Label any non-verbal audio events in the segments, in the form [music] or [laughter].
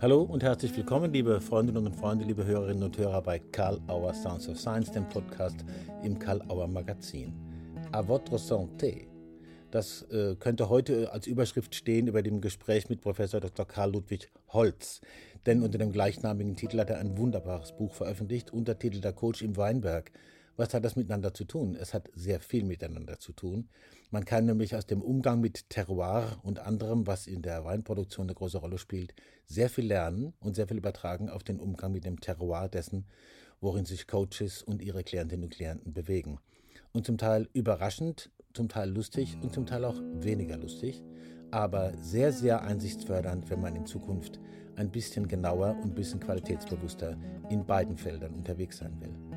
Hallo und herzlich willkommen, liebe Freundinnen und Freunde, liebe Hörerinnen und Hörer bei Karl Auer Sounds of Science, dem Podcast im Karl Auer Magazin. A votre santé. Das äh, könnte heute als Überschrift stehen über dem Gespräch mit Professor Dr. Karl Ludwig Holz. Denn unter dem gleichnamigen Titel hat er ein wunderbares Buch veröffentlicht, Untertitel Der Coach im Weinberg. Was hat das miteinander zu tun? Es hat sehr viel miteinander zu tun. Man kann nämlich aus dem Umgang mit Terroir und anderem, was in der Weinproduktion eine große Rolle spielt, sehr viel lernen und sehr viel übertragen auf den Umgang mit dem Terroir dessen, worin sich Coaches und ihre Klientinnen und Klienten bewegen. Und zum Teil überraschend, zum Teil lustig und zum Teil auch weniger lustig, aber sehr, sehr einsichtsfördernd, wenn man in Zukunft ein bisschen genauer und ein bisschen qualitätsbewusster in beiden Feldern unterwegs sein will.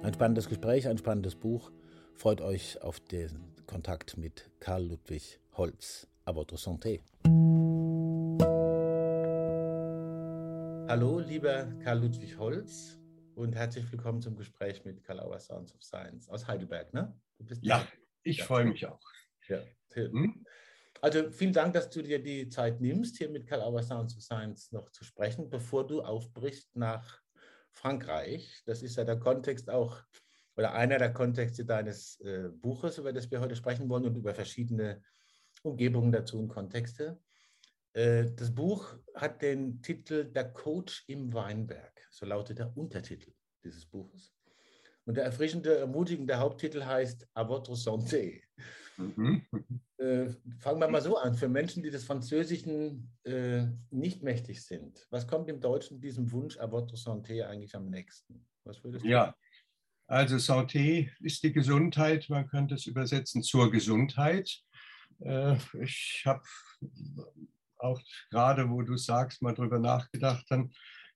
Ein spannendes Gespräch, ein spannendes Buch. Freut euch auf den Kontakt mit Karl Ludwig Holz. A votre santé. Hallo, lieber Karl Ludwig Holz und herzlich willkommen zum Gespräch mit Karl Auer Sounds of Science aus Heidelberg. Ne? ja, ich ja. freue mich auch. Ja. Hm? Also vielen Dank, dass du dir die Zeit nimmst, hier mit Karl Auer Sounds of Science noch zu sprechen, bevor du aufbrichst nach Frankreich. Das ist ja der Kontext auch, oder einer der Kontexte deines äh, Buches, über das wir heute sprechen wollen und über verschiedene Umgebungen dazu und Kontexte. Äh, das Buch hat den Titel Der Coach im Weinberg. So lautet der Untertitel dieses Buches. Und der erfrischende, ermutigende Haupttitel heißt A votre santé. Mhm. Äh, fangen wir mal so an. Für Menschen, die des Französischen äh, nicht mächtig sind, was kommt im Deutschen diesem Wunsch à votre santé eigentlich am nächsten? Was würdest du Ja, also Santé ist die Gesundheit. Man könnte es übersetzen zur Gesundheit. Äh, ich habe auch gerade, wo du sagst, mal drüber nachgedacht, dann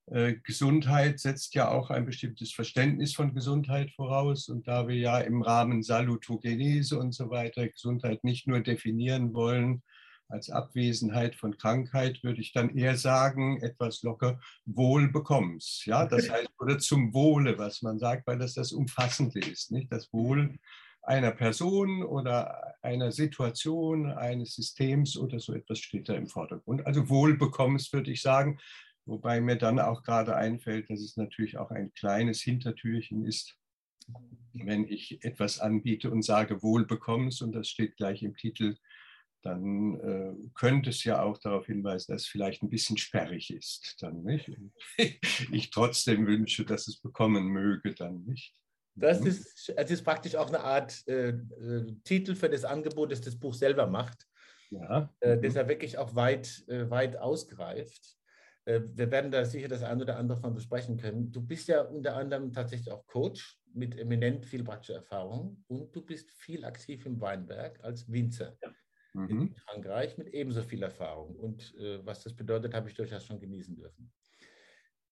Gesundheit setzt ja auch ein bestimmtes Verständnis von Gesundheit voraus. Und da wir ja im Rahmen Salutogenese und so weiter Gesundheit nicht nur definieren wollen als Abwesenheit von Krankheit, würde ich dann eher sagen, etwas locker Wohlbekommens. Ja, das heißt, oder zum Wohle, was man sagt, weil das das Umfassende ist. Nicht das Wohl einer Person oder einer Situation, eines Systems oder so etwas steht da im Vordergrund. Also Wohlbekommens würde ich sagen, Wobei mir dann auch gerade einfällt, dass es natürlich auch ein kleines Hintertürchen ist, wenn ich etwas anbiete und sage, wohl bekommst und das steht gleich im Titel, dann äh, könnte es ja auch darauf hinweisen, dass es vielleicht ein bisschen sperrig ist, dann nicht. [laughs] ich trotzdem wünsche, dass es bekommen möge, dann nicht. Das mhm. ist, das ist praktisch auch eine Art äh, äh, Titel für das Angebot, das das Buch selber macht, ja. äh, das er wirklich auch weit, äh, weit ausgreift. Äh, wir werden da sicher das eine oder andere von besprechen können. Du bist ja unter anderem tatsächlich auch Coach mit eminent viel praktischer Erfahrung und du bist viel aktiv im Weinberg als Winzer ja. mhm. in Frankreich mit ebenso viel Erfahrung. Und äh, was das bedeutet, habe ich durchaus schon genießen dürfen.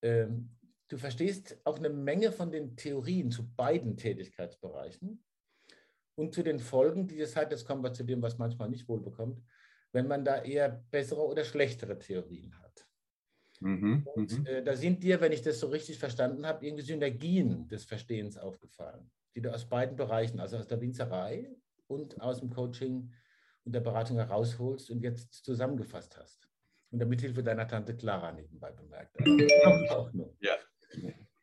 Ähm, du verstehst auch eine Menge von den Theorien zu beiden Tätigkeitsbereichen und zu den Folgen, die es hat. Jetzt kommen wir zu dem, was manchmal nicht wohlbekommt, wenn man da eher bessere oder schlechtere Theorien hat. Mhm, und mhm. äh, da sind dir, wenn ich das so richtig verstanden habe, irgendwie Synergien des Verstehens aufgefallen, die du aus beiden Bereichen, also aus der Winzerei und aus dem Coaching und der Beratung herausholst und jetzt zusammengefasst hast. Und damit Hilfe deiner Tante Clara nebenbei bemerkt. auch nur. Ja,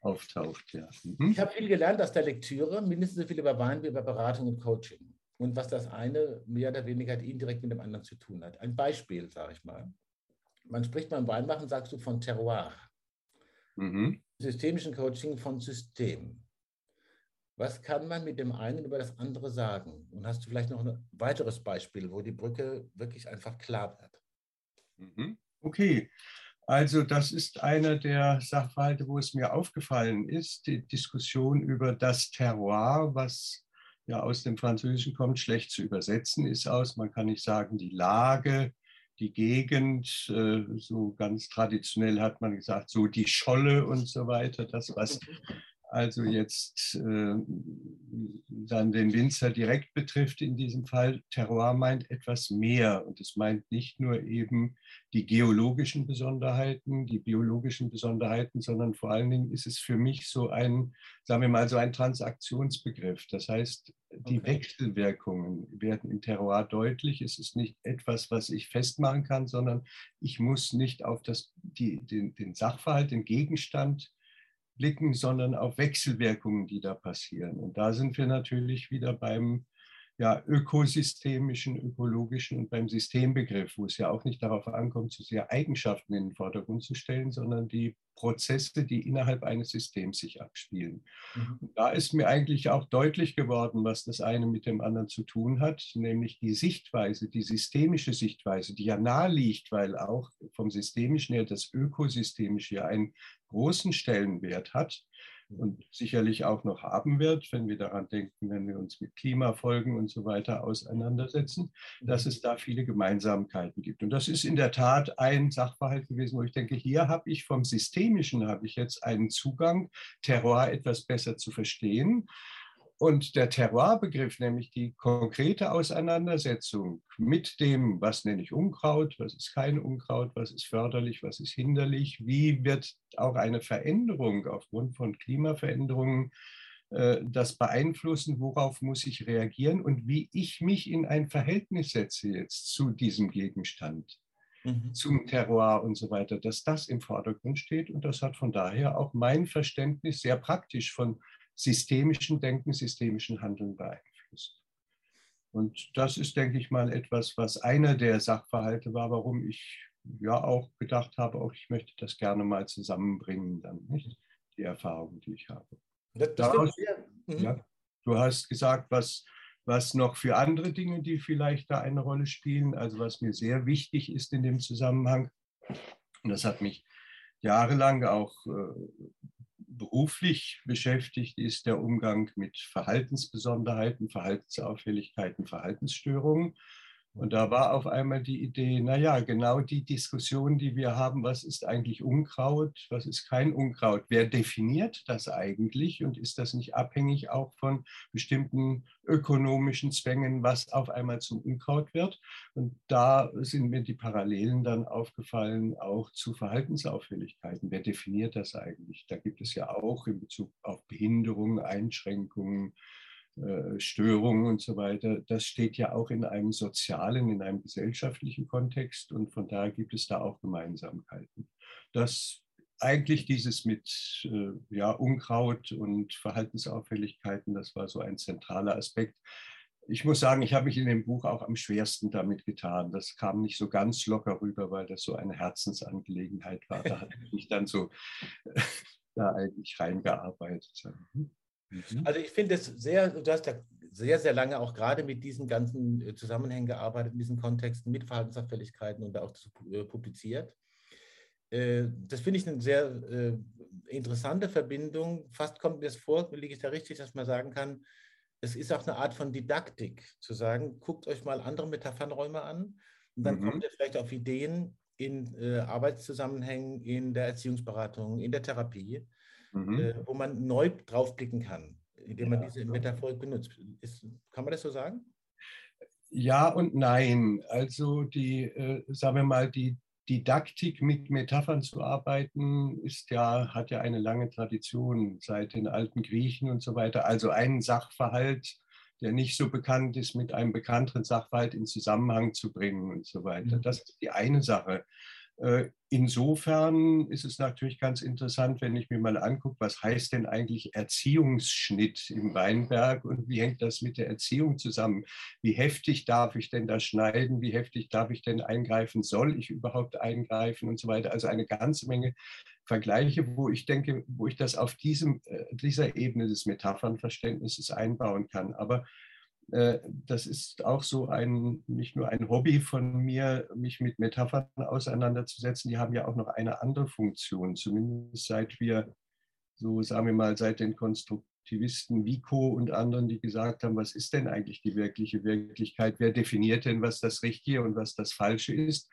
auftaucht, ja. Mhm. Ich habe viel gelernt aus der Lektüre, mindestens so viel über Wein wie über Beratung und Coaching. Und was das eine mehr oder weniger indirekt mit dem anderen zu tun hat. Ein Beispiel, sage ich mal man spricht beim Weinmachen, sagst du, von Terroir. Mhm. Systemischen Coaching von System. Was kann man mit dem einen über das andere sagen? Und hast du vielleicht noch ein weiteres Beispiel, wo die Brücke wirklich einfach klar wird? Mhm. Okay, also das ist einer der Sachverhalte, wo es mir aufgefallen ist, die Diskussion über das Terroir, was ja aus dem Französischen kommt, schlecht zu übersetzen ist aus, man kann nicht sagen die Lage, die Gegend, äh, so ganz traditionell hat man gesagt, so die Scholle und so weiter, das, was also jetzt äh, dann den Winzer direkt betrifft in diesem Fall. Terroir meint etwas mehr und es meint nicht nur eben die geologischen Besonderheiten, die biologischen Besonderheiten, sondern vor allen Dingen ist es für mich so ein, sagen wir mal, so ein Transaktionsbegriff. Das heißt, die okay. Wechselwirkungen werden im Terroir deutlich. Es ist nicht etwas, was ich festmachen kann, sondern ich muss nicht auf das, die, den, den Sachverhalt, den Gegenstand blicken, sondern auf Wechselwirkungen, die da passieren. Und da sind wir natürlich wieder beim ja, ökosystemischen, ökologischen und beim Systembegriff, wo es ja auch nicht darauf ankommt, so sehr Eigenschaften in den Vordergrund zu stellen, sondern die Prozesse, die innerhalb eines Systems sich abspielen. Mhm. Da ist mir eigentlich auch deutlich geworden, was das eine mit dem anderen zu tun hat, nämlich die Sichtweise, die systemische Sichtweise, die ja nahe liegt, weil auch vom Systemischen her das Ökosystemische ja einen großen Stellenwert hat und sicherlich auch noch haben wird, wenn wir daran denken, wenn wir uns mit Klimafolgen und so weiter auseinandersetzen, dass es da viele Gemeinsamkeiten gibt. Und das ist in der Tat ein Sachverhalt gewesen, wo ich denke, hier habe ich vom Systemischen, habe ich jetzt einen Zugang, Terror etwas besser zu verstehen. Und der Terroirbegriff, nämlich die konkrete Auseinandersetzung mit dem, was nenne ich Unkraut, was ist kein Unkraut, was ist förderlich, was ist hinderlich, wie wird auch eine Veränderung aufgrund von Klimaveränderungen äh, das beeinflussen, worauf muss ich reagieren und wie ich mich in ein Verhältnis setze jetzt zu diesem Gegenstand, mhm. zum Terroir und so weiter, dass das im Vordergrund steht. Und das hat von daher auch mein Verständnis sehr praktisch von systemischen Denken, systemischen Handeln beeinflusst. Und das ist, denke ich mal, etwas, was einer der Sachverhalte war, warum ich ja auch gedacht habe, auch ich möchte das gerne mal zusammenbringen, dann nicht die Erfahrungen, die ich habe. Daraus, mhm. ja, du hast gesagt, was, was noch für andere Dinge, die vielleicht da eine Rolle spielen, also was mir sehr wichtig ist in dem Zusammenhang, und das hat mich jahrelang auch äh, beruflich beschäftigt, ist der Umgang mit Verhaltensbesonderheiten, Verhaltensauffälligkeiten, Verhaltensstörungen. Und da war auf einmal die Idee, naja, genau die Diskussion, die wir haben, was ist eigentlich Unkraut, was ist kein Unkraut, wer definiert das eigentlich und ist das nicht abhängig auch von bestimmten ökonomischen Zwängen, was auf einmal zum Unkraut wird? Und da sind mir die Parallelen dann aufgefallen, auch zu Verhaltensauffälligkeiten. Wer definiert das eigentlich? Da gibt es ja auch in Bezug auf Behinderungen, Einschränkungen, Störungen und so weiter, das steht ja auch in einem sozialen, in einem gesellschaftlichen Kontext und von daher gibt es da auch Gemeinsamkeiten. Das eigentlich dieses mit äh, ja, Unkraut und Verhaltensauffälligkeiten, das war so ein zentraler Aspekt. Ich muss sagen, ich habe mich in dem Buch auch am schwersten damit getan. Das kam nicht so ganz locker rüber, weil das so eine Herzensangelegenheit war. Da habe ich mich dann so [laughs] da eigentlich reingearbeitet. Hm. Mhm. Also ich finde es sehr, du hast ja sehr, sehr lange auch gerade mit diesen ganzen äh, Zusammenhängen gearbeitet, in diesen Kontexten mit Verhaltensauffälligkeiten und auch äh, publiziert. Äh, das finde ich eine sehr interessante Verbindung. Fast kommt mir das vor, liege ich da richtig, dass man sagen kann, es ist auch eine Art von Didaktik, zu sagen, guckt euch mal andere Metaphernräume an und dann mhm. kommt ihr vielleicht auf Ideen in Arbeitszusammenhängen, in der Erziehungsberatung, in der Therapie mhm. äh, wo man neu draufblicken kann, indem man ja. diese Metaphorik benutzt. Ist, kann man das so sagen? Ja und nein. Also die, äh, sagen wir mal, die Didaktik mit Metaphern zu arbeiten, ist ja, hat ja eine lange Tradition seit den alten Griechen und so weiter. Also einen Sachverhalt, der nicht so bekannt ist, mit einem bekannteren Sachverhalt in Zusammenhang zu bringen und so weiter. Mhm. Das ist die eine Sache. Äh, insofern ist es natürlich ganz interessant, wenn ich mir mal angucke, was heißt denn eigentlich Erziehungsschnitt im Weinberg und wie hängt das mit der Erziehung zusammen? Wie heftig darf ich denn da schneiden? Wie heftig darf ich denn eingreifen? Soll ich überhaupt eingreifen und so weiter? Also eine ganze Menge Vergleiche, wo ich denke, wo ich das auf diesem, äh, dieser Ebene des Metaphernverständnisses einbauen kann. Aber das ist auch so ein, nicht nur ein Hobby von mir, mich mit Metaphern auseinanderzusetzen. Die haben ja auch noch eine andere Funktion, zumindest seit wir, so sagen wir mal, seit den Konstruktivisten Vico und anderen, die gesagt haben, was ist denn eigentlich die wirkliche Wirklichkeit? Wer definiert denn, was das Richtige und was das Falsche ist?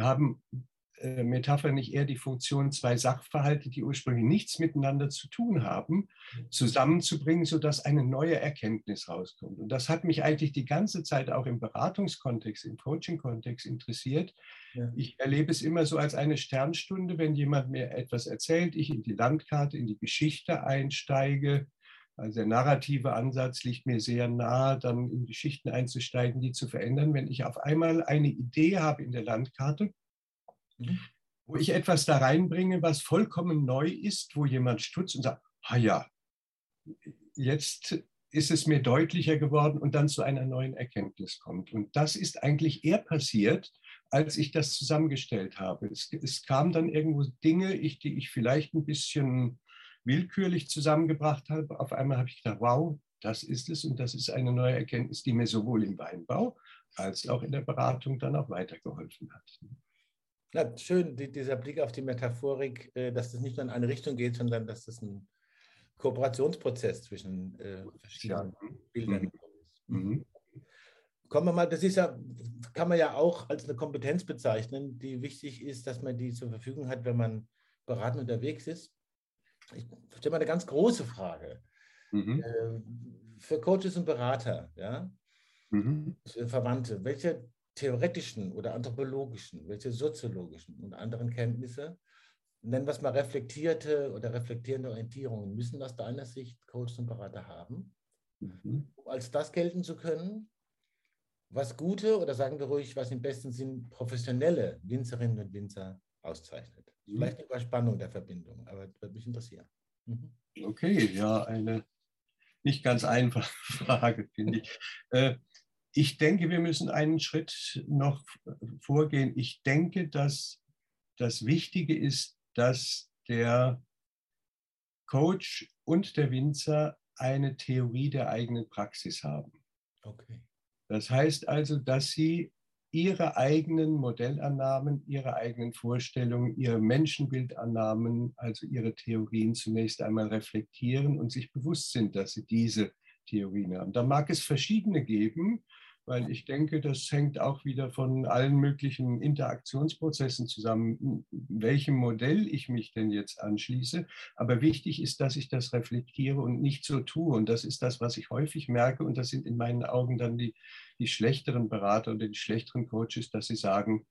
haben äh, Metapher nicht eher die Funktion, zwei Sachverhalte, die ursprünglich nichts miteinander zu tun haben, zusammenzubringen, sodass eine neue Erkenntnis rauskommt? Und das hat mich eigentlich die ganze Zeit auch im Beratungskontext, im Coaching-Kontext interessiert. Ja. Ich erlebe es immer so als eine Sternstunde, wenn jemand mir etwas erzählt, ich in die Landkarte, in die Geschichte einsteige. Also der narrative Ansatz liegt mir sehr nahe, dann in Geschichten einzusteigen, die zu verändern. Wenn ich auf einmal eine Idee habe in der Landkarte, Mhm. wo ich etwas da reinbringe, was vollkommen neu ist, wo jemand stutzt und sagt, ah ja, jetzt ist es mir deutlicher geworden und dann zu einer neuen Erkenntnis kommt. Und das ist eigentlich eher passiert, als ich das zusammengestellt habe. Es, es kamen dann irgendwo Dinge, ich, die ich vielleicht ein bisschen willkürlich zusammengebracht habe. Auf einmal habe ich gedacht, wow, das ist es und das ist eine neue Erkenntnis, die mir sowohl im Weinbau als auch in der Beratung dann auch weitergeholfen hat. Ja, schön, die, dieser Blick auf die Metaphorik, äh, dass das nicht nur in eine Richtung geht, sondern dass das ein Kooperationsprozess zwischen äh, verschiedenen ja. Bildern ist. Mhm. mhm. Kommen wir mal, das ist ja, kann man ja auch als eine Kompetenz bezeichnen, die wichtig ist, dass man die zur Verfügung hat, wenn man beratend unterwegs ist. Ich stelle mal eine ganz große Frage. Mhm. Äh, für Coaches und Berater, ja, mhm. Verwandte, welche theoretischen oder anthropologischen, welche soziologischen und anderen Kenntnisse, nennen wir es mal reflektierte oder reflektierende Orientierungen, müssen aus deiner Sicht Coaches und Berater haben, mhm. um als das gelten zu können, was gute oder sagen wir ruhig, was im besten Sinn professionelle Winzerinnen und Winzer auszeichnet. Mhm. Vielleicht eine Überspannung der Verbindung, aber das würde mich interessieren. Mhm. Okay, ja, eine nicht ganz einfache [laughs] Frage, finde ich. Äh, ich denke, wir müssen einen Schritt noch vorgehen. Ich denke, dass das Wichtige ist, dass der Coach und der Winzer eine Theorie der eigenen Praxis haben. Okay. Das heißt also, dass sie ihre eigenen Modellannahmen, ihre eigenen Vorstellungen, ihre Menschenbildannahmen, also ihre Theorien zunächst einmal reflektieren und sich bewusst sind, dass sie diese Theorien haben. Da mag es verschiedene geben, weil ich denke, das hängt auch wieder von allen möglichen Interaktionsprozessen zusammen, welchem Modell ich mich denn jetzt anschließe. Aber wichtig ist, dass ich das reflektiere und nicht so tue. Und das ist das, was ich häufig merke. Und das sind in meinen Augen dann die, die schlechteren Berater oder die schlechteren Coaches, dass sie sagen,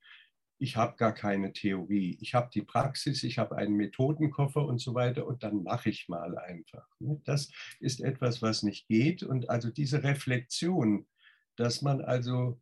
ich habe gar keine Theorie. Ich habe die Praxis, ich habe einen Methodenkoffer und so weiter und dann mache ich mal einfach. Das ist etwas, was nicht geht. Und also diese Reflexion, dass man also,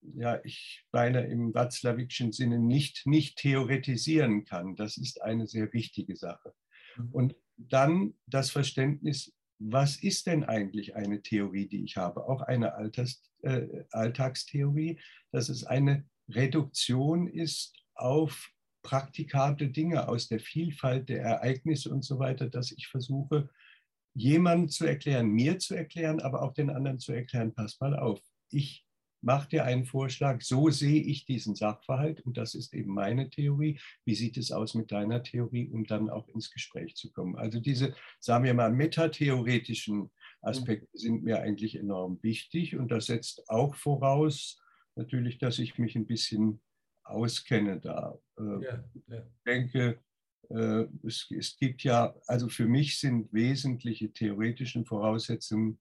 ja, ich meine im Watzlawickschen Sinne nicht, nicht theoretisieren kann. Das ist eine sehr wichtige Sache. Mhm. Und dann das Verständnis, was ist denn eigentlich eine Theorie, die ich habe? Auch eine Alters, äh, Alltagstheorie, dass es eine Reduktion ist auf praktikable Dinge aus der Vielfalt der Ereignisse und so weiter, dass ich versuche, jemandem zu erklären, mir zu erklären, aber auch den anderen zu erklären, pass mal auf, ich mache dir einen Vorschlag, so sehe ich diesen Sachverhalt und das ist eben meine Theorie. Wie sieht es aus mit deiner Theorie, um dann auch ins Gespräch zu kommen? Also diese, sagen wir mal, metatheoretischen Aspekte sind mir eigentlich enorm wichtig und das setzt auch voraus, natürlich, dass ich mich ein bisschen auskenne da. Äh, ja, ja. Ich denke, äh, es, es gibt ja, also für mich sind wesentliche theoretische Voraussetzungen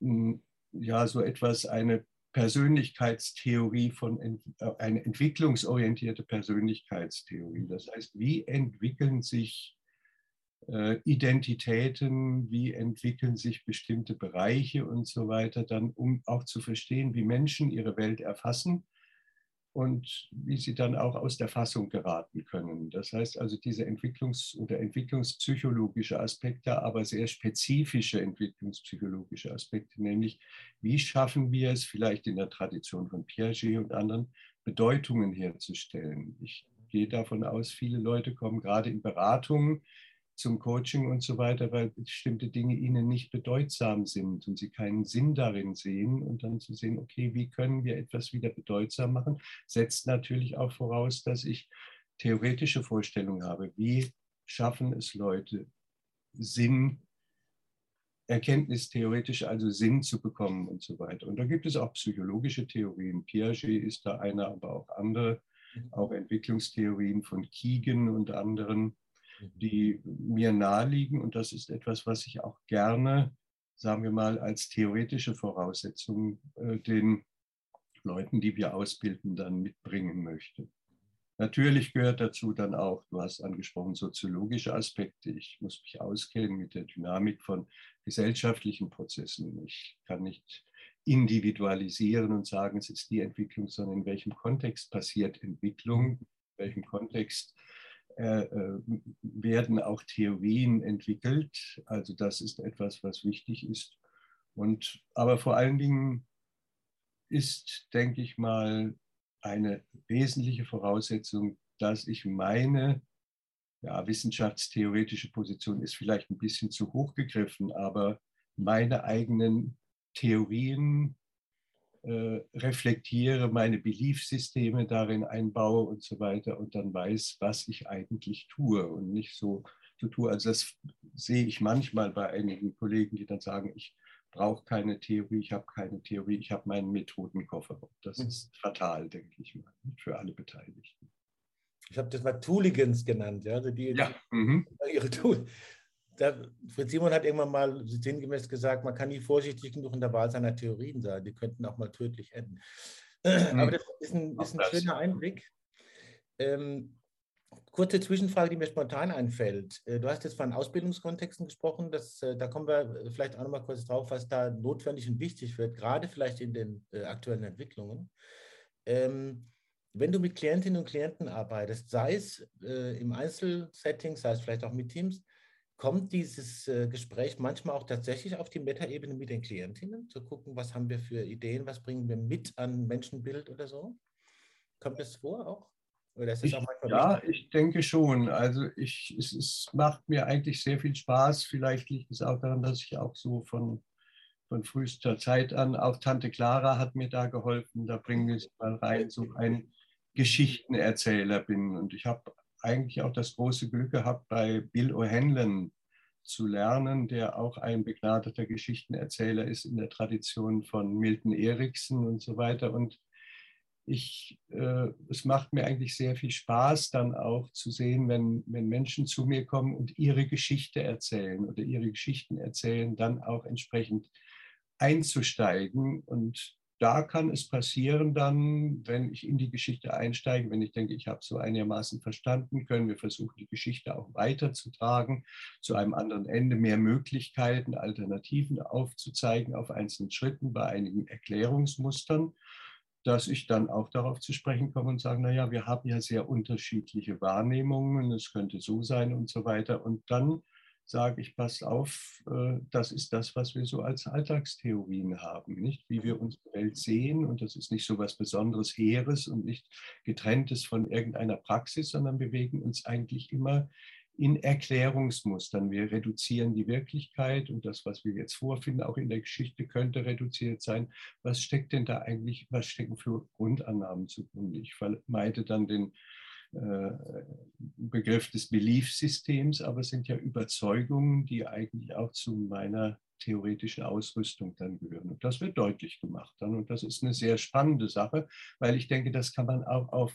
hm, ja so etwas eine Persönlichkeitstheorie von äh, eine entwicklungsorientierte Persönlichkeitstheorie. Das heißt, wie entwickeln sich Identitäten, wie entwickeln sich bestimmte Bereiche und so weiter, dann um auch zu verstehen, wie Menschen ihre Welt erfassen und wie sie dann auch aus der Fassung geraten können. Das heißt also diese Entwicklungs- oder entwicklungspsychologische Aspekte, aber sehr spezifische entwicklungspsychologische Aspekte, nämlich wie schaffen wir es vielleicht in der Tradition von Piaget und anderen Bedeutungen herzustellen. Ich gehe davon aus, viele Leute kommen gerade in Beratungen zum Coaching und so weiter, weil bestimmte Dinge ihnen nicht bedeutsam sind und sie keinen Sinn darin sehen und dann zu sehen, okay, wie können wir etwas wieder bedeutsam machen, setzt natürlich auch voraus, dass ich theoretische Vorstellungen habe, wie schaffen es Leute, Sinn, erkenntnistheoretisch, also Sinn zu bekommen und so weiter. Und da gibt es auch psychologische Theorien. Piaget ist da einer, aber auch andere mhm. auch Entwicklungstheorien von Keegan und anderen. Die mir naheliegen. Und das ist etwas, was ich auch gerne, sagen wir mal, als theoretische Voraussetzung äh, den Leuten, die wir ausbilden, dann mitbringen möchte. Natürlich gehört dazu dann auch, du hast angesprochen, soziologische Aspekte. Ich muss mich auskennen mit der Dynamik von gesellschaftlichen Prozessen. Ich kann nicht individualisieren und sagen, es ist die Entwicklung, sondern in welchem Kontext passiert Entwicklung, in welchem Kontext werden auch Theorien entwickelt. Also das ist etwas, was wichtig ist. Und aber vor allen Dingen ist, denke ich mal, eine wesentliche Voraussetzung, dass ich meine ja, wissenschaftstheoretische Position ist vielleicht ein bisschen zu hoch gegriffen, aber meine eigenen Theorien äh, reflektiere, meine Beliefsysteme darin einbaue und so weiter und dann weiß, was ich eigentlich tue und nicht so, so tue. Also das sehe ich manchmal bei einigen Kollegen, die dann sagen, ich brauche keine Theorie, ich habe keine Theorie, ich habe meinen Methodenkoffer. Das mhm. ist fatal, denke ich mal, für alle Beteiligten. Ich habe das mal Tooligans genannt, ja, also die, ja. Die, mhm. ihre Tool. Da, Fritz Simon hat irgendwann mal sinngemäß gesagt, man kann nie vorsichtig genug in der Wahl seiner Theorien sein, die könnten auch mal tödlich enden. Mhm. [clears throat] Aber das ist ein, ist ein schöner Einblick. Ähm, kurze Zwischenfrage, die mir spontan einfällt. Äh, du hast jetzt von Ausbildungskontexten gesprochen. Das, äh, da kommen wir vielleicht auch noch mal kurz drauf, was da notwendig und wichtig wird, gerade vielleicht in den äh, aktuellen Entwicklungen. Ähm, wenn du mit Klientinnen und Klienten arbeitest, sei es äh, im Einzelsetting, sei es vielleicht auch mit Teams, kommt dieses äh, Gespräch manchmal auch tatsächlich auf die Metaebene mit den Klientinnen, zu gucken, was haben wir für Ideen, was bringen wir mit an Menschenbild oder so? Kommt das vor auch? Ich, ja, ich denke schon. Also ich, es, es, macht mir eigentlich sehr viel Spaß. Vielleicht liegt es auch daran, dass ich auch so von, von frühester Zeit an, auch Tante Clara hat mir da geholfen. Da bringen wir es mal rein, so ein Geschichtenerzähler bin. Und ich habe eigentlich auch das große Glück gehabt, bei Bill O'Hanlon zu lernen, der auch ein begnadeter Geschichtenerzähler ist in der Tradition von Milton Erickson und so weiter. Und ich, äh, es macht mir eigentlich sehr viel Spaß, dann auch zu sehen, wenn, wenn Menschen zu mir kommen und ihre Geschichte erzählen oder ihre Geschichten erzählen, dann auch entsprechend einzusteigen. Und da kann es passieren dann, wenn ich in die Geschichte einsteige, wenn ich denke, ich habe so einigermaßen verstanden, können wir versuchen, die Geschichte auch weiterzutragen, zu einem anderen Ende, mehr Möglichkeiten, Alternativen aufzuzeigen auf einzelnen Schritten, bei einigen Erklärungsmustern dass ich dann auch darauf zu sprechen komme und sage, naja, wir haben ja sehr unterschiedliche Wahrnehmungen, es könnte so sein und so weiter. Und dann sage ich, pass auf, äh, das ist das, was wir so als Alltagstheorien haben, nicht? Wie wir unsere Welt sehen. Und das ist nicht so was Besonderes, Heeres und nicht getrenntes von irgendeiner Praxis, sondern bewegen uns eigentlich immer in Erklärungsmustern. Wir reduzieren die Wirklichkeit und das, was wir jetzt vorfinden, auch in der Geschichte, könnte reduziert sein. Was steckt denn da eigentlich, was stecken für Grundannahmen zugrunde? Ich vermeide dann den Begriff des Beliefsystems, aber es sind ja Überzeugungen, die eigentlich auch zu meiner theoretischen Ausrüstung dann gehören. Und das wird deutlich gemacht dann. Und das ist eine sehr spannende Sache, weil ich denke, das kann man auch auf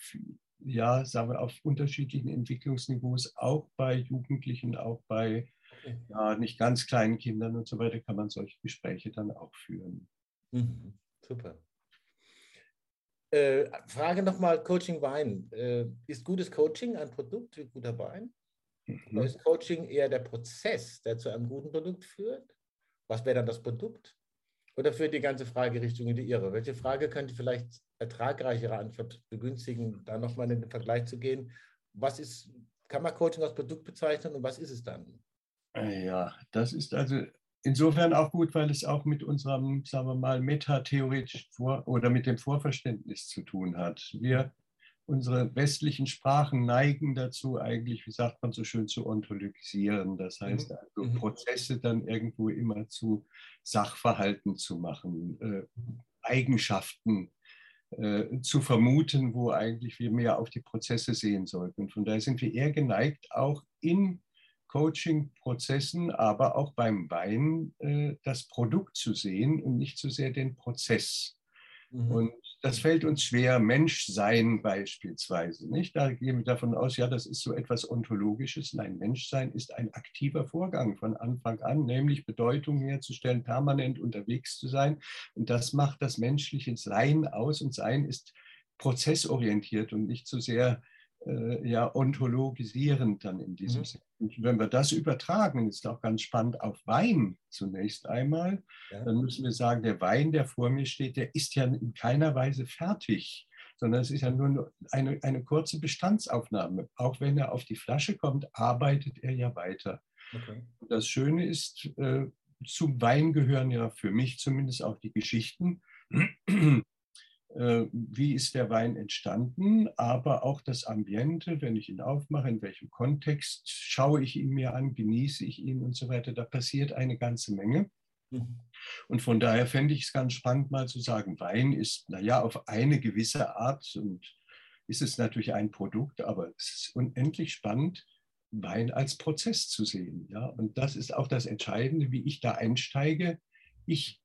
ja, sagen wir, auf unterschiedlichen Entwicklungsniveaus, auch bei Jugendlichen, auch bei ja, nicht ganz kleinen Kindern und so weiter, kann man solche Gespräche dann auch führen. Mhm. Super. Äh, Frage nochmal: Coaching Wein. Äh, ist gutes Coaching ein Produkt wie guter Wein? Mhm. Oder ist Coaching eher der Prozess, der zu einem guten Produkt führt? Was wäre dann das Produkt? Oder führt die ganze Fragerichtung in die Irre? Welche Frage könnte vielleicht ertragreichere Antwort begünstigen, da nochmal in den Vergleich zu gehen? Was ist, kann man Coaching als Produkt bezeichnen und was ist es dann? Ja, das ist also insofern auch gut, weil es auch mit unserem, sagen wir mal, metatheoretischen Vor- oder mit dem Vorverständnis zu tun hat. Wir unsere westlichen Sprachen neigen dazu, eigentlich, wie sagt man so schön, zu ontologisieren. Das heißt, mhm. also mhm. Prozesse dann irgendwo immer zu Sachverhalten zu machen, äh, Eigenschaften äh, zu vermuten, wo eigentlich wir mehr auf die Prozesse sehen sollten. Und von daher sind wir eher geneigt, auch in Coaching-Prozessen, aber auch beim Wein äh, das Produkt zu sehen und nicht so sehr den Prozess. Mhm. Und das fällt uns schwer, Menschsein beispielsweise. Nicht? Da gehen wir davon aus, ja, das ist so etwas Ontologisches. Nein, Menschsein ist ein aktiver Vorgang von Anfang an, nämlich Bedeutung herzustellen, permanent unterwegs zu sein. Und das macht das menschliche Sein aus. Und Sein ist prozessorientiert und nicht so sehr ja, ontologisierend dann in diesem mhm. Sinne. Und wenn wir das übertragen, ist auch ganz spannend auf Wein zunächst einmal, ja. dann müssen wir sagen, der Wein, der vor mir steht, der ist ja in keiner Weise fertig, sondern es ist ja nur eine, eine kurze Bestandsaufnahme. Auch wenn er auf die Flasche kommt, arbeitet er ja weiter. Okay. Das Schöne ist, äh, zum Wein gehören ja für mich zumindest auch die Geschichten äh, wie ist der Wein entstanden, aber auch das Ambiente, wenn ich ihn aufmache, in welchem Kontext schaue ich ihn mir an, genieße ich ihn und so weiter. Da passiert eine ganze Menge. Mhm. Und von daher fände ich es ganz spannend, mal zu sagen, Wein ist, naja, auf eine gewisse Art und ist es natürlich ein Produkt, aber es ist unendlich spannend, Wein als Prozess zu sehen. Ja? Und das ist auch das Entscheidende, wie ich da einsteige. Ich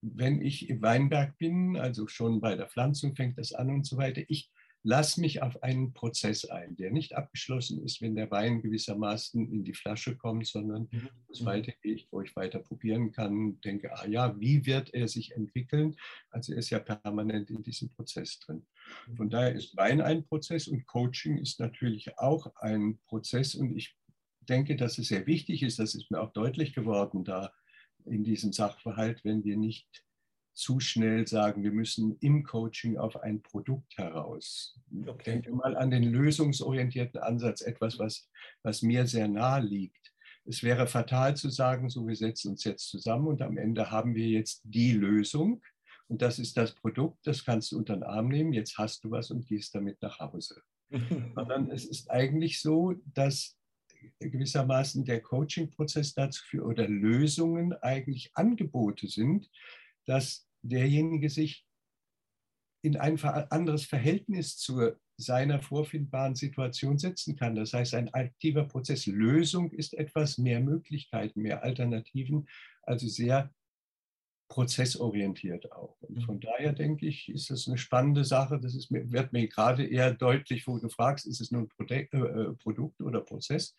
wenn ich im Weinberg bin, also schon bei der Pflanzung fängt das an und so weiter, ich lasse mich auf einen Prozess ein, der nicht abgeschlossen ist, wenn der Wein gewissermaßen in die Flasche kommt, sondern mhm. es weitergeht, wo ich weiter probieren kann, denke, ah ja, wie wird er sich entwickeln? Also er ist ja permanent in diesem Prozess drin. Von mhm. daher ist Wein ein Prozess und Coaching ist natürlich auch ein Prozess und ich denke, dass es sehr wichtig ist, das ist mir auch deutlich geworden, da in diesem Sachverhalt, wenn wir nicht zu schnell sagen, wir müssen im Coaching auf ein Produkt heraus. Okay. Denke mal an den lösungsorientierten Ansatz, etwas, was, was mir sehr nahe liegt. Es wäre fatal zu sagen, so wir setzen uns jetzt zusammen und am Ende haben wir jetzt die Lösung und das ist das Produkt, das kannst du unter den Arm nehmen, jetzt hast du was und gehst damit nach Hause. [laughs] Sondern es ist eigentlich so, dass gewissermaßen der Coaching-Prozess dazu führt oder Lösungen eigentlich Angebote sind, dass derjenige sich in ein anderes Verhältnis zu seiner vorfindbaren Situation setzen kann. Das heißt, ein aktiver Prozess. Lösung ist etwas mehr Möglichkeiten, mehr Alternativen, also sehr prozessorientiert auch. Und mhm. von daher denke ich, ist das eine spannende Sache. Das ist, wird mir gerade eher deutlich, wo du fragst, ist es nun ein äh, äh, Produkt oder Prozess,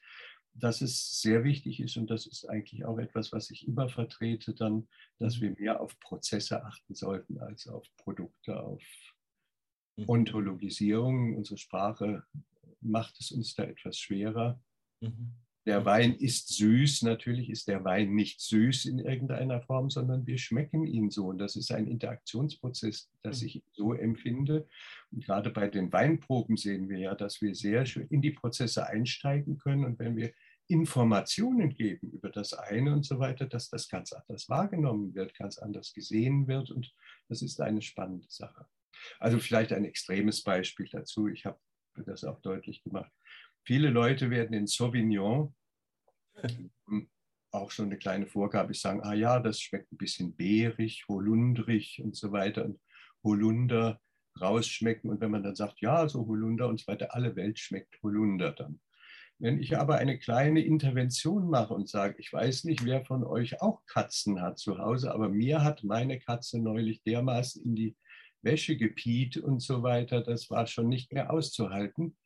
dass es sehr wichtig ist und das ist eigentlich auch etwas, was ich immer vertrete, dann, dass mhm. wir mehr auf Prozesse achten sollten als auf Produkte, auf mhm. Ontologisierung. Unsere Sprache macht es uns da etwas schwerer. Mhm. Der Wein ist süß. Natürlich ist der Wein nicht süß in irgendeiner Form, sondern wir schmecken ihn so. Und das ist ein Interaktionsprozess, das mhm. ich so empfinde. Und gerade bei den Weinproben sehen wir ja, dass wir sehr schön in die Prozesse einsteigen können. Und wenn wir Informationen geben über das eine und so weiter, dass das ganz anders wahrgenommen wird, ganz anders gesehen wird. Und das ist eine spannende Sache. Also vielleicht ein extremes Beispiel dazu. Ich habe das auch deutlich gemacht. Viele Leute werden in Sauvignon auch schon eine kleine Vorgabe sagen, ah ja, das schmeckt ein bisschen beerig, holundrig und so weiter und Holunder rausschmecken. Und wenn man dann sagt, ja, so Holunder und so weiter, alle Welt schmeckt Holunder dann. Wenn ich aber eine kleine Intervention mache und sage, ich weiß nicht, wer von euch auch Katzen hat zu Hause, aber mir hat meine Katze neulich dermaßen in die Wäsche gepiet und so weiter, das war schon nicht mehr auszuhalten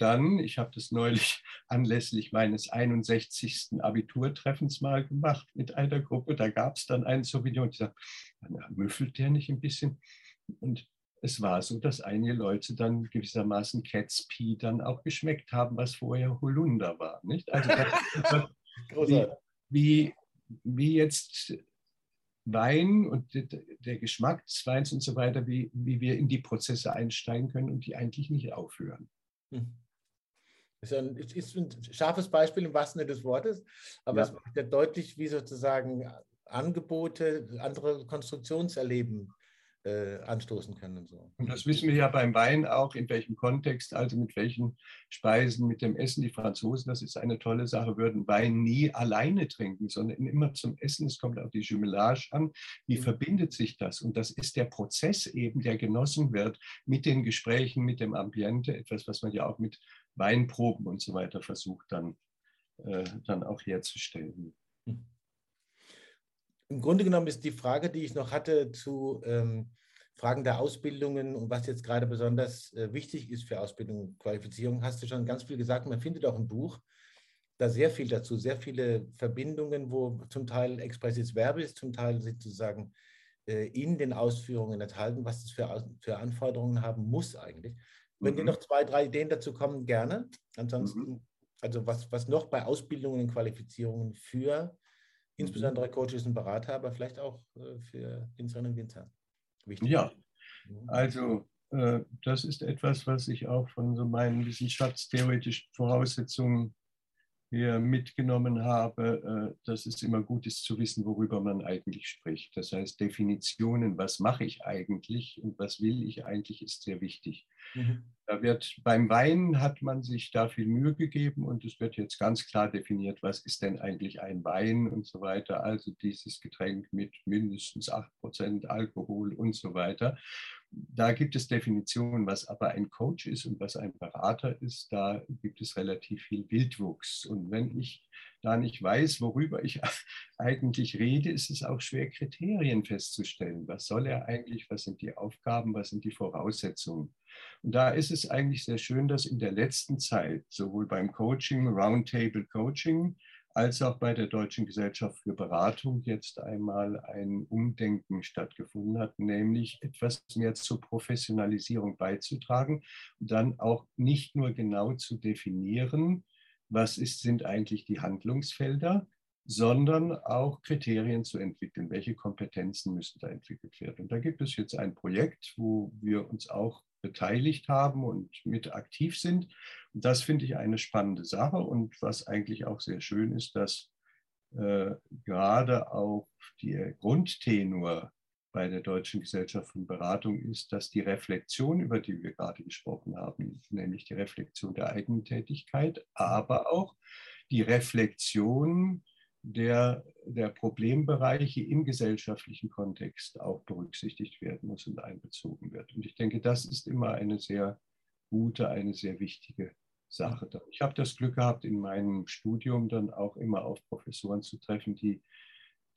dann, ich habe das neulich [laughs] anlässlich meines 61. Abiturtreffens mal gemacht mit einer Gruppe, da gab es dann einen Sauvignon, die sagte, müffelt der nicht ein bisschen? Und es war so, dass einige Leute dann gewissermaßen Cat's Pea dann auch geschmeckt haben, was vorher Holunder war. Nicht? Also das, [laughs] wie, wie, wie jetzt Wein und der Geschmack des Weins und so weiter, wie, wie wir in die Prozesse einsteigen können und die eigentlich nicht aufhören. Hm. Das ist ein, ist ein scharfes Beispiel im wahrsten Sinne des Wortes, aber ja. es macht ja deutlich, wie sozusagen Angebote, andere Konstruktionserleben äh, anstoßen können und so. Und das wissen wir ja beim Wein auch, in welchem Kontext, also mit welchen Speisen, mit dem Essen. Die Franzosen, das ist eine tolle Sache, würden Wein nie alleine trinken, sondern immer zum Essen. Es kommt auf die Jumelage an. Wie mhm. verbindet sich das? Und das ist der Prozess eben, der genossen wird mit den Gesprächen, mit dem Ambiente, etwas, was man ja auch mit Weinproben und so weiter versucht dann, äh, dann auch herzustellen. Im Grunde genommen ist die Frage, die ich noch hatte zu, ähm, Fragen der Ausbildungen und was jetzt gerade besonders äh, wichtig ist für Ausbildung und Qualifizierung, hast du schon ganz viel gesagt. Man findet auch ein Buch, da sehr viel dazu, sehr viele Verbindungen, wo zum Teil expresses Verbe ist, zum Teil sozusagen äh, in den Ausführungen enthalten, was es für, für Anforderungen haben muss eigentlich. Wenn mhm. dir noch zwei, drei Ideen dazu kommen, gerne. Ansonsten, mhm. also was, was noch bei Ausbildungen und Qualifizierungen für mhm. insbesondere Coaches und Berater, aber vielleicht auch äh, für Winzerinnen und Winzer wichtig Ja, mhm. also äh, das ist etwas, was ich auch von so meinen wissenschaftstheoretischen Voraussetzungen hier mitgenommen habe, äh, dass es immer gut ist zu wissen, worüber man eigentlich spricht. Das heißt, Definitionen, was mache ich eigentlich und was will ich eigentlich, ist sehr wichtig. Mhm. Da wird beim Wein hat man sich da viel Mühe gegeben und es wird jetzt ganz klar definiert, was ist denn eigentlich ein Wein und so weiter. Also dieses Getränk mit mindestens 8% Alkohol und so weiter. Da gibt es Definitionen, was aber ein Coach ist und was ein Berater ist. Da gibt es relativ viel Wildwuchs. Und wenn ich da nicht weiß, worüber ich [laughs] eigentlich rede, ist es auch schwer, Kriterien festzustellen. Was soll er eigentlich? Was sind die Aufgaben? Was sind die Voraussetzungen? Und da ist es eigentlich sehr schön, dass in der letzten Zeit sowohl beim Coaching, Roundtable Coaching, als auch bei der Deutschen Gesellschaft für Beratung jetzt einmal ein Umdenken stattgefunden hat, nämlich etwas mehr zur Professionalisierung beizutragen und dann auch nicht nur genau zu definieren, was ist, sind eigentlich die Handlungsfelder, sondern auch Kriterien zu entwickeln. Welche Kompetenzen müssen da entwickelt werden? Und da gibt es jetzt ein Projekt, wo wir uns auch beteiligt haben und mit aktiv sind. Das finde ich eine spannende Sache und was eigentlich auch sehr schön ist, dass äh, gerade auch der Grundtenor bei der Deutschen Gesellschaft von Beratung ist, dass die Reflexion, über die wir gerade gesprochen haben, nämlich die Reflexion der eigenen Tätigkeit, aber auch die Reflexion der, der Problembereiche im gesellschaftlichen Kontext auch berücksichtigt werden muss und einbezogen wird. Und ich denke, das ist immer eine sehr gute, eine sehr wichtige Sache. Ich habe das Glück gehabt, in meinem Studium dann auch immer auf Professoren zu treffen, die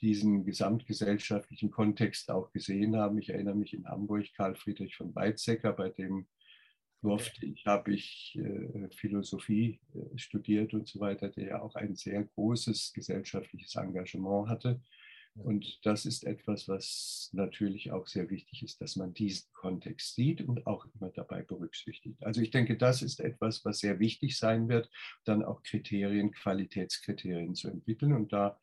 diesen gesamtgesellschaftlichen Kontext auch gesehen haben. Ich erinnere mich in Hamburg, Karl Friedrich von Weizsäcker, bei dem durfte ich, habe ich äh, Philosophie äh, studiert und so weiter, der ja auch ein sehr großes gesellschaftliches Engagement hatte. Und das ist etwas, was natürlich auch sehr wichtig ist, dass man diesen Kontext sieht und auch immer dabei berücksichtigt. Also ich denke, das ist etwas, was sehr wichtig sein wird, dann auch Kriterien, Qualitätskriterien zu entwickeln. Und da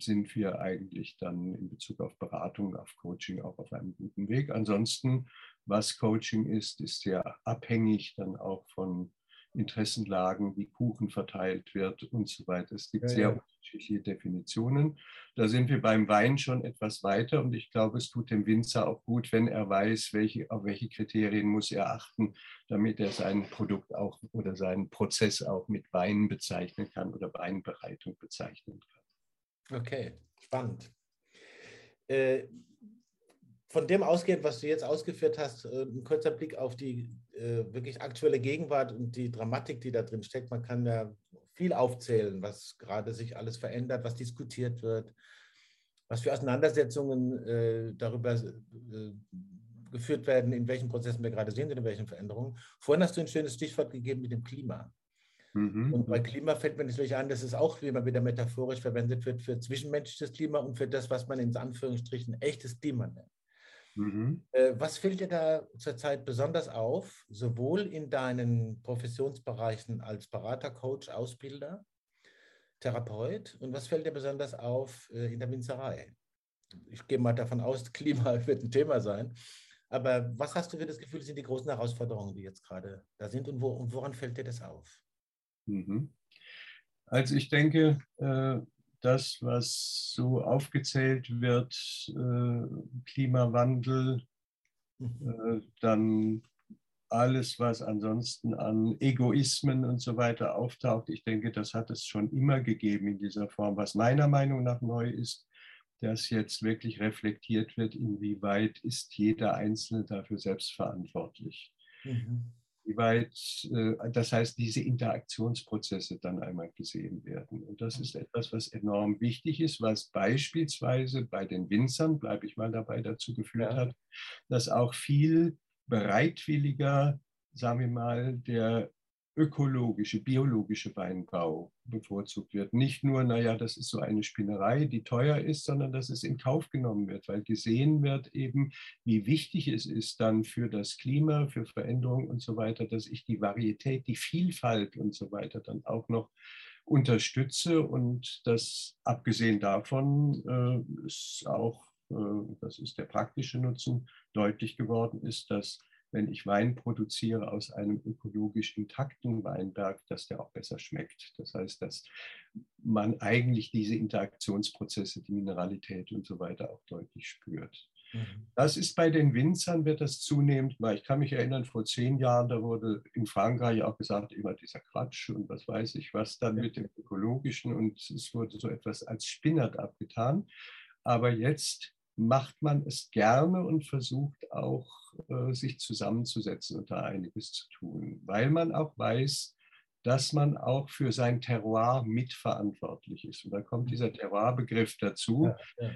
sind wir eigentlich dann in Bezug auf Beratung, auf Coaching auch auf einem guten Weg. Ansonsten was Coaching ist, ist sehr abhängig dann auch von Interessenlagen, wie Kuchen verteilt wird und so weiter. Es gibt ja, sehr ja. unterschiedliche Definitionen. Da sind wir beim Wein schon etwas weiter und ich glaube, es tut dem Winzer auch gut, wenn er weiß, welche, auf welche Kriterien muss er achten, damit er sein Produkt auch oder seinen Prozess auch mit Wein bezeichnen kann oder Weinbereitung bezeichnen kann. Okay, spannend. Äh, von dem ausgehend, was du jetzt ausgeführt hast, äh, ein kurzer Blick auf die äh, wirklich aktuelle Gegenwart und die Dramatik, die da drin steckt. Man kann ja viel aufzählen, was gerade sich alles verändert, was diskutiert wird, was für Auseinandersetzungen äh, darüber äh, geführt werden, in welchen Prozessen wir gerade sind, in welchen Veränderungen. Vorhin hast du ein schönes Stichwort gegeben mit dem Klima. Mhm. Und bei Klima fällt mir natürlich an, dass es auch immer wieder metaphorisch verwendet wird für zwischenmenschliches Klima und für das, was man in Anführungsstrichen echtes Klima nennt. Mhm. Äh, was fällt dir da zurzeit besonders auf, sowohl in deinen Professionsbereichen als Berater, Coach, Ausbilder, Therapeut und was fällt dir besonders auf äh, in der Winzerei? Ich gehe mal davon aus, [laughs] Klima wird ein Thema sein. Aber was hast du für das Gefühl, sind die großen Herausforderungen, die jetzt gerade da sind und, wo, und woran fällt dir das auf? Mhm. Also ich denke, äh, das, was so aufgezählt wird, äh, Klimawandel, mhm. äh, dann alles, was ansonsten an Egoismen und so weiter auftaucht. Ich denke, das hat es schon immer gegeben in dieser Form. Was meiner Meinung nach neu ist, dass jetzt wirklich reflektiert wird, inwieweit ist jeder Einzelne dafür selbstverantwortlich. Mhm. Wie weit, äh, das heißt, diese Interaktionsprozesse dann einmal gesehen werden. Und das ist etwas, was enorm wichtig ist, was beispielsweise bei den Winzern, bleibe ich mal dabei, dazu geführt ja. hat, dass auch viel bereitwilliger, sagen wir mal, der ökologische, biologische Weinbau bevorzugt wird. Nicht nur, naja, das ist so eine Spinnerei, die teuer ist, sondern dass es in Kauf genommen wird, weil gesehen wird eben, wie wichtig es ist dann für das Klima, für Veränderungen und so weiter, dass ich die Varietät, die Vielfalt und so weiter dann auch noch unterstütze und das abgesehen davon äh, ist auch, äh, das ist der praktische Nutzen, deutlich geworden ist, dass wenn ich Wein produziere aus einem ökologisch intakten Weinberg, dass der auch besser schmeckt. Das heißt, dass man eigentlich diese Interaktionsprozesse, die Mineralität und so weiter auch deutlich spürt. Mhm. Das ist bei den Winzern, wird das zunehmend, weil ich kann mich erinnern, vor zehn Jahren, da wurde in Frankreich auch gesagt, immer dieser Quatsch und was weiß ich was dann mit dem Ökologischen und es wurde so etwas als Spinnert abgetan. Aber jetzt macht man es gerne und versucht auch, äh, sich zusammenzusetzen und da einiges zu tun, weil man auch weiß, dass man auch für sein Terroir mitverantwortlich ist. Und da kommt dieser Terroir-Begriff dazu. Ja, ja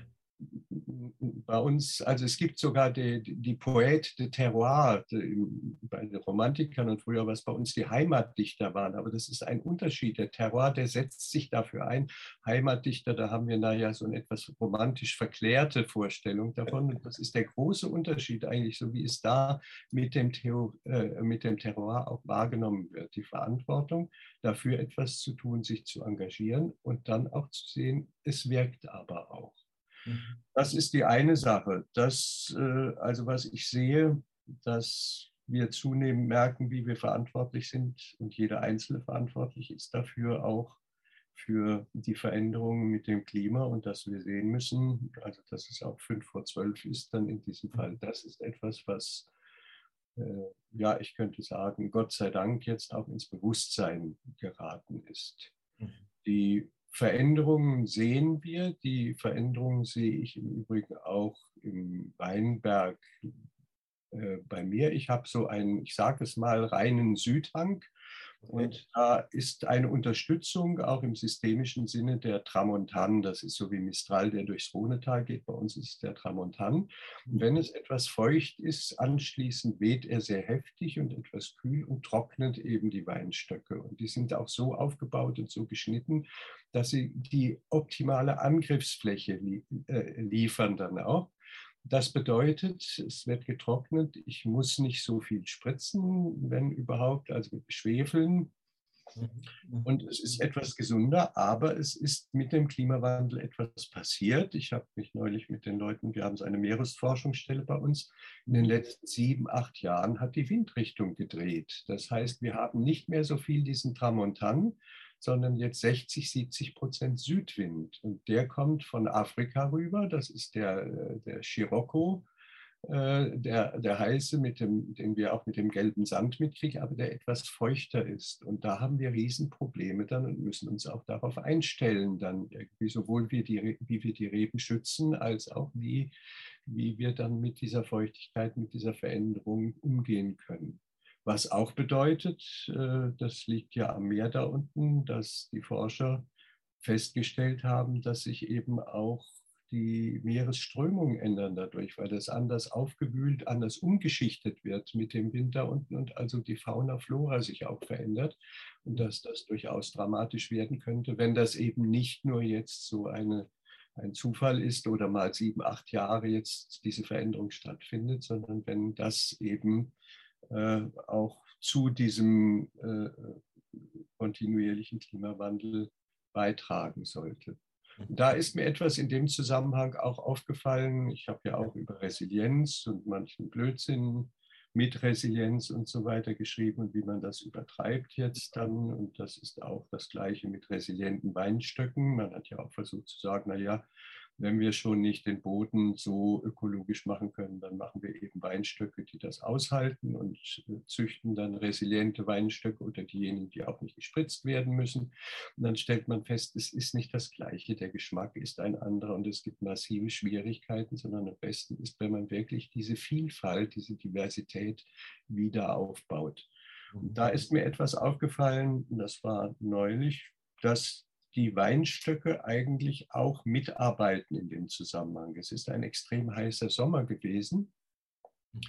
bei uns, also es gibt sogar die, die Poète de Terroir bei den Romantikern und früher, was bei uns die Heimatdichter waren. Aber das ist ein Unterschied. Der Terroir, der setzt sich dafür ein. Heimatdichter, da haben wir naja so eine etwas romantisch verklärte Vorstellung davon. Und das ist der große Unterschied eigentlich, so wie es da mit dem, Theo, äh, mit dem Terroir auch wahrgenommen wird. Die Verantwortung dafür etwas zu tun, sich zu engagieren und dann auch zu sehen, es wirkt aber auch. Das ist die eine Sache. Das, äh, also was ich sehe, dass wir zunehmend merken, wie wir verantwortlich sind und jeder Einzelne verantwortlich ist dafür auch für die Veränderungen mit dem Klima und dass wir sehen müssen, also dass es auch fünf vor zwölf ist, dann in diesem Fall. Das ist etwas, was, äh, ja, ich könnte sagen, Gott sei Dank jetzt auch ins Bewusstsein geraten ist. Mhm. Die Veränderungen sehen wir. Die Veränderungen sehe ich im Übrigen auch im Weinberg äh, bei mir. Ich habe so einen, ich sage es mal, reinen Südhang und da ist eine Unterstützung auch im systemischen Sinne der Tramontan. Das ist so wie Mistral, der durchs Rhonetal geht. Bei uns ist es der Tramontan. Und wenn es etwas feucht ist, anschließend weht er sehr heftig und etwas kühl und trocknet eben die Weinstöcke. Und die sind auch so aufgebaut und so geschnitten, dass sie die optimale Angriffsfläche äh, liefern dann auch. Das bedeutet, es wird getrocknet. Ich muss nicht so viel spritzen, wenn überhaupt, also mit Schwefeln. Mhm. Und es ist etwas gesunder, aber es ist mit dem Klimawandel etwas passiert. Ich habe mich neulich mit den Leuten, wir haben so eine Meeresforschungsstelle bei uns, in den letzten sieben, acht Jahren hat die Windrichtung gedreht. Das heißt, wir haben nicht mehr so viel diesen Tramontan, sondern jetzt 60, 70 Prozent Südwind. Und der kommt von Afrika rüber. Das ist der, äh, der Scirocco, äh, der, der heiße, mit dem, den wir auch mit dem gelben Sand mitkriegen, aber der etwas feuchter ist. Und da haben wir Riesenprobleme dann und müssen uns auch darauf einstellen, dann irgendwie sowohl wie, die, wie wir die Reben schützen, als auch wie, wie wir dann mit dieser Feuchtigkeit, mit dieser Veränderung umgehen können. Was auch bedeutet, äh, das liegt ja am Meer da unten, dass die Forscher festgestellt haben, dass sich eben auch die Meeresströmungen ändern dadurch, weil das anders aufgewühlt, anders umgeschichtet wird mit dem Winter unten und also die Fauna, Flora sich auch verändert und dass das durchaus dramatisch werden könnte, wenn das eben nicht nur jetzt so eine, ein Zufall ist oder mal sieben, acht Jahre jetzt diese Veränderung stattfindet, sondern wenn das eben äh, auch zu diesem äh, kontinuierlichen Klimawandel beitragen sollte. Da ist mir etwas in dem Zusammenhang auch aufgefallen. Ich habe ja auch über Resilienz und manchen Blödsinn mit Resilienz und so weiter geschrieben und wie man das übertreibt jetzt dann. Und das ist auch das Gleiche mit resilienten Weinstöcken. Man hat ja auch versucht zu sagen, naja, wenn wir schon nicht den Boden so ökologisch machen können, dann machen wir eben Weinstöcke, die das aushalten und züchten dann resiliente Weinstöcke oder diejenigen, die auch nicht gespritzt werden müssen. Und dann stellt man fest, es ist nicht das Gleiche, der Geschmack ist ein anderer und es gibt massive Schwierigkeiten, sondern am besten ist, wenn man wirklich diese Vielfalt, diese Diversität wieder aufbaut. Und da ist mir etwas aufgefallen, das war neulich, dass die Weinstöcke eigentlich auch mitarbeiten in dem Zusammenhang. Es ist ein extrem heißer Sommer gewesen. Mhm.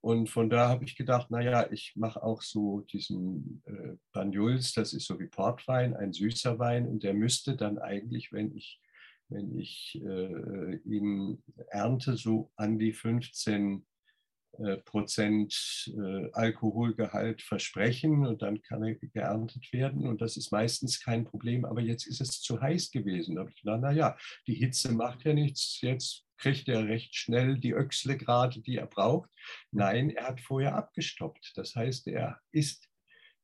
Und von da habe ich gedacht, naja, ich mache auch so diesen äh, Banyuls, das ist so wie Portwein, ein süßer Wein. Und der müsste dann eigentlich, wenn ich, wenn ich äh, ihn ernte, so an die 15 äh, Prozent äh, Alkoholgehalt versprechen und dann kann er geerntet werden und das ist meistens kein Problem. Aber jetzt ist es zu heiß gewesen. Da habe ich gedacht, naja, die Hitze macht ja nichts. Jetzt kriegt er recht schnell die Öchsle gerade, die er braucht. Nein, er hat vorher abgestoppt. Das heißt, er ist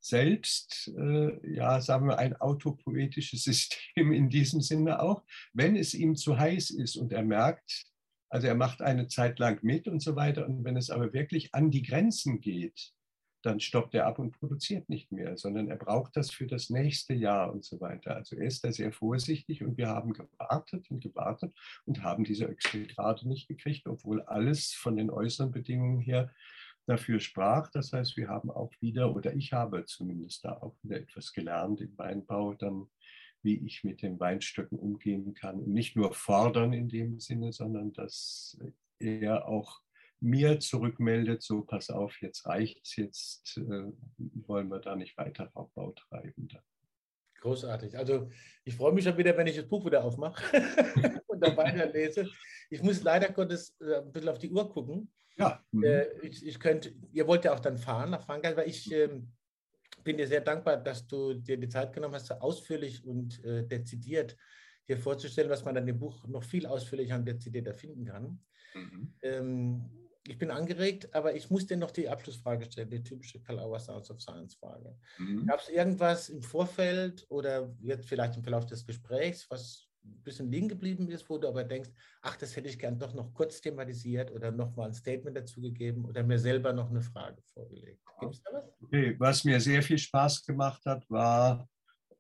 selbst, äh, ja, sagen wir, ein autopoetisches [laughs] System in diesem Sinne auch. Wenn es ihm zu heiß ist und er merkt, also er macht eine Zeit lang mit und so weiter. Und wenn es aber wirklich an die Grenzen geht, dann stoppt er ab und produziert nicht mehr, sondern er braucht das für das nächste Jahr und so weiter. Also er ist da sehr vorsichtig und wir haben gewartet und gewartet und haben diese gerade nicht gekriegt, obwohl alles von den äußeren Bedingungen her dafür sprach. Das heißt, wir haben auch wieder, oder ich habe zumindest da auch wieder etwas gelernt im Weinbau, dann wie ich mit den Weinstöcken umgehen kann. Und nicht nur fordern in dem Sinne, sondern dass er auch mir zurückmeldet, so pass auf, jetzt reicht es, jetzt äh, wollen wir da nicht weiter Raubbau treiben. Dann. Großartig. Also ich freue mich schon wieder, wenn ich das Buch wieder aufmache [laughs] und dann weiterlese. Ich muss leider Gottes äh, ein bisschen auf die Uhr gucken. Ja. Mhm. Äh, ich, ich könnte, ihr wollt ja auch dann fahren nach Frankreich, weil ich ähm, bin dir sehr dankbar, dass du dir die Zeit genommen hast, ausführlich und äh, dezidiert hier vorzustellen, was man dann im Buch noch viel ausführlicher und dezidierter finden kann. Mhm. Ähm, ich bin angeregt, aber ich muss dir noch die Abschlussfrage stellen, die typische Kalauer Sounds of Science Frage. Mhm. Gab es irgendwas im Vorfeld oder jetzt vielleicht im Verlauf des Gesprächs, was ein bisschen liegen geblieben ist, wo du aber denkst, ach, das hätte ich gern doch noch kurz thematisiert oder nochmal ein Statement dazu gegeben oder mir selber noch eine Frage vorgelegt. Gibt es da was? Okay. Was mir sehr viel Spaß gemacht hat, war,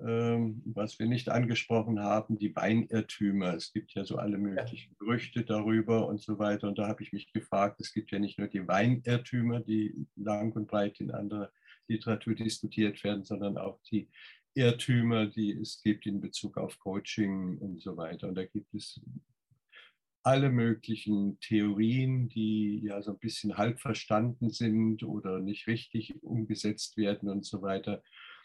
ähm, was wir nicht angesprochen haben, die Weinirrtümer. Es gibt ja so alle möglichen. Gerüchte darüber und so weiter. Und da habe ich mich gefragt, es gibt ja nicht nur die Weinirrtümer, die lang und breit in anderer Literatur diskutiert werden, sondern auch die Irrtümer, die es gibt in Bezug auf Coaching und so weiter. Und da gibt es alle möglichen Theorien, die ja so ein bisschen halb verstanden sind oder nicht richtig umgesetzt werden und so weiter.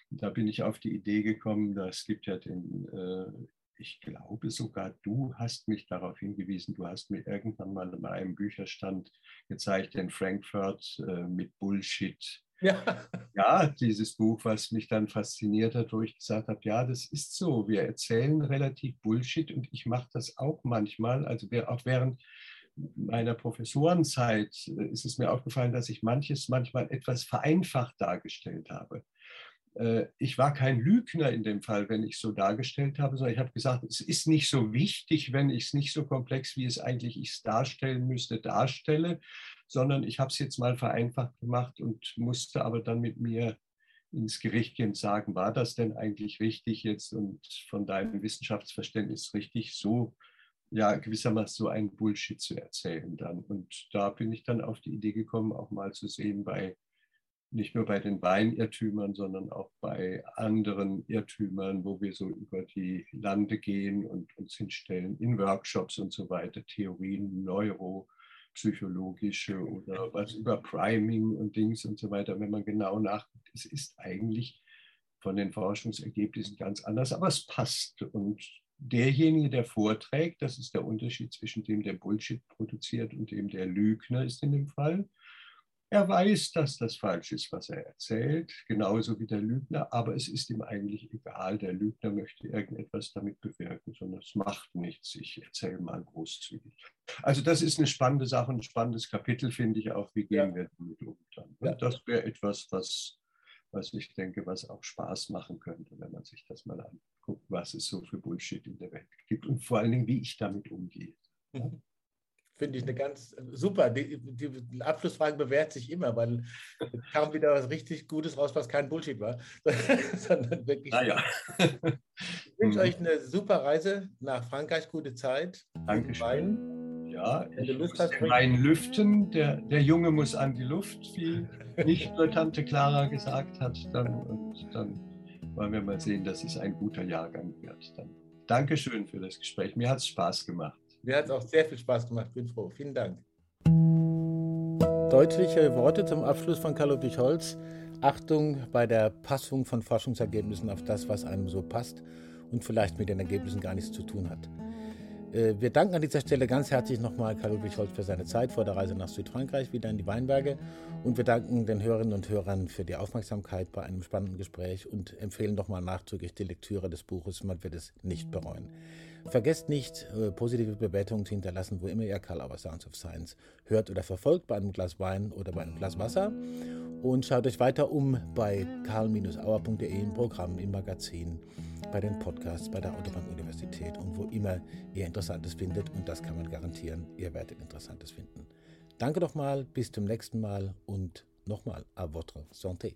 Da bin ich auf die Idee gekommen, da es gibt ja den, äh, ich glaube sogar du hast mich darauf hingewiesen, du hast mir irgendwann mal in einem Bücherstand gezeigt, den Frankfurt äh, mit Bullshit ja. [laughs] ja, dieses Buch, was mich dann fasziniert hat, wo ich gesagt habe, ja, das ist so. Wir erzählen relativ Bullshit und ich mache das auch manchmal. Also auch während meiner Professorenzeit äh, ist es mir aufgefallen, dass ich manches manchmal etwas vereinfacht dargestellt habe. Äh, ich war kein Lügner in dem Fall, wenn ich so dargestellt habe, sondern ich habe gesagt, es ist nicht so wichtig, wenn ich es nicht so komplex, wie es eigentlich ich es darstellen müsste, darstelle, sondern ich habe es jetzt mal vereinfacht gemacht und musste aber dann mit mir ins Gericht gehen und sagen, war das denn eigentlich richtig jetzt und von deinem Wissenschaftsverständnis richtig, so ja gewissermaßen so ein Bullshit zu erzählen dann. Und da bin ich dann auf die Idee gekommen, auch mal zu sehen bei nicht nur bei den Weinirrtümern, sondern auch bei anderen Irrtümern, wo wir so über die Lande gehen und uns hinstellen in Workshops und so weiter, Theorien, Neuro, psychologische oder was über Priming und Dings und so weiter, wenn man genau nachguckt, es ist eigentlich von den Forschungsergebnissen ganz anders, aber es passt. Und derjenige, der vorträgt, das ist der Unterschied zwischen dem, der Bullshit produziert und dem, der Lügner ist in dem Fall, er weiß, dass das falsch ist, was er erzählt, genauso wie der Lügner, aber es ist ihm eigentlich egal. Der Lügner möchte irgendetwas damit bewirken, sondern es macht nichts. Ich erzähle mal großzügig. Also das ist eine spannende Sache, ein spannendes Kapitel, finde ich auch. Wie gehen ja. wir damit um dann? Ja. Das wäre etwas, was, was ich denke, was auch Spaß machen könnte, wenn man sich das mal anguckt, was es so für Bullshit in der Welt gibt und vor allen Dingen, wie ich damit umgehe. Mhm. Finde ich eine ganz super. Die, die Abschlussfrage bewährt sich immer, weil kam wieder was richtig Gutes raus, was kein Bullshit war, [laughs] sondern wirklich. Ah, ja. ich wünsche euch eine super Reise nach Frankreich, gute Zeit. Dankeschön. Ja, Wenn du Lust hast, rein lüften. Der, der Junge muss an die Luft, wie nicht nur Tante Clara gesagt hat. Dann, und dann wollen wir mal sehen, dass es ein guter Jahrgang wird. Dann Dankeschön für das Gespräch. Mir hat es Spaß gemacht. Mir hat es auch sehr viel Spaß gemacht. Bin froh. Vielen Dank. Deutliche Worte zum Abschluss von Karl-Ludwig Holz. Achtung bei der Passung von Forschungsergebnissen auf das, was einem so passt und vielleicht mit den Ergebnissen gar nichts zu tun hat. Äh, wir danken an dieser Stelle ganz herzlich nochmal Karl-Ludwig Holz für seine Zeit vor der Reise nach Südfrankreich, wieder in die Weinberge. Und wir danken den Hörerinnen und Hörern für die Aufmerksamkeit bei einem spannenden Gespräch und empfehlen nochmal nachdrücklich die Lektüre des Buches. Man wird es nicht bereuen. Vergesst nicht, äh, positive Bewertungen zu hinterlassen, wo immer ihr Karl Auer Sounds of Science hört oder verfolgt, bei einem Glas Wein oder bei einem Glas Wasser. Und schaut euch weiter um bei karl-auer.de im Programm, im Magazin bei den Podcasts, bei der Autobahn-Universität und wo immer ihr Interessantes findet. Und das kann man garantieren, ihr werdet Interessantes finden. Danke nochmal, bis zum nächsten Mal und nochmal à votre santé.